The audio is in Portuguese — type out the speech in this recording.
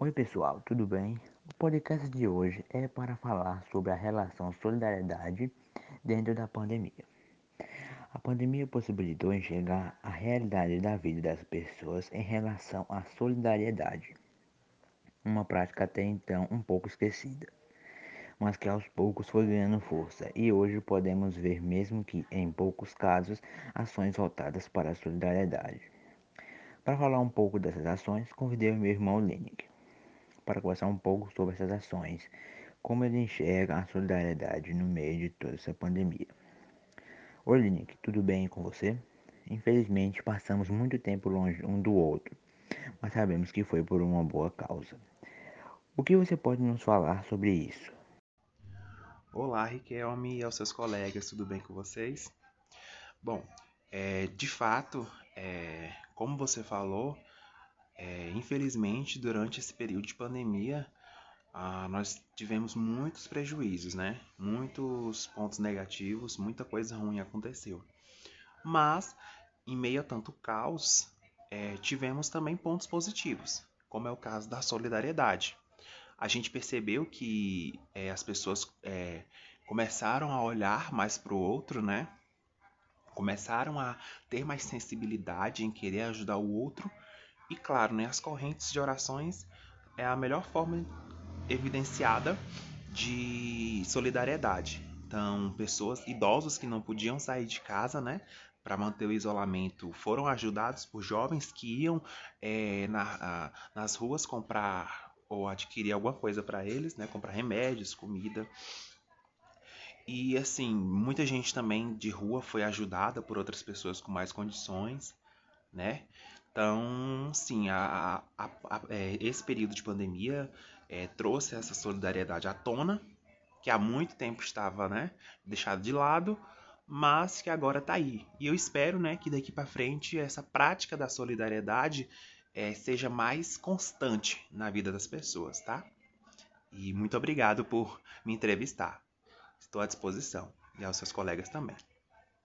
Oi pessoal, tudo bem? O podcast de hoje é para falar sobre a relação solidariedade dentro da pandemia. A pandemia possibilitou enxergar a realidade da vida das pessoas em relação à solidariedade, uma prática até então um pouco esquecida, mas que aos poucos foi ganhando força e hoje podemos ver, mesmo que em poucos casos, ações voltadas para a solidariedade. Para falar um pouco dessas ações, convidei o meu irmão Lineker para conversar um pouco sobre essas ações, como ele enxerga a solidariedade no meio de toda essa pandemia. Oi, Linick, tudo bem com você? Infelizmente, passamos muito tempo longe um do outro, mas sabemos que foi por uma boa causa. O que você pode nos falar sobre isso? Olá, Riquelme e aos seus colegas, tudo bem com vocês? Bom, é, de fato, é, como você falou, é, infelizmente, durante esse período de pandemia, ah, nós tivemos muitos prejuízos, né? Muitos pontos negativos, muita coisa ruim aconteceu. Mas, em meio a tanto caos, é, tivemos também pontos positivos, como é o caso da solidariedade. A gente percebeu que é, as pessoas é, começaram a olhar mais para o outro, né? Começaram a ter mais sensibilidade em querer ajudar o outro e claro, né, as correntes de orações é a melhor forma evidenciada de solidariedade. Então, pessoas idosos que não podiam sair de casa, né, para manter o isolamento, foram ajudados por jovens que iam é, na, nas ruas comprar ou adquirir alguma coisa para eles, né, comprar remédios, comida. E assim, muita gente também de rua foi ajudada por outras pessoas com mais condições, né? Então, sim, a, a, a, é, esse período de pandemia é, trouxe essa solidariedade à tona, que há muito tempo estava né, deixado de lado, mas que agora está aí. E eu espero né, que daqui para frente essa prática da solidariedade é, seja mais constante na vida das pessoas, tá? E muito obrigado por me entrevistar. Estou à disposição e aos seus colegas também.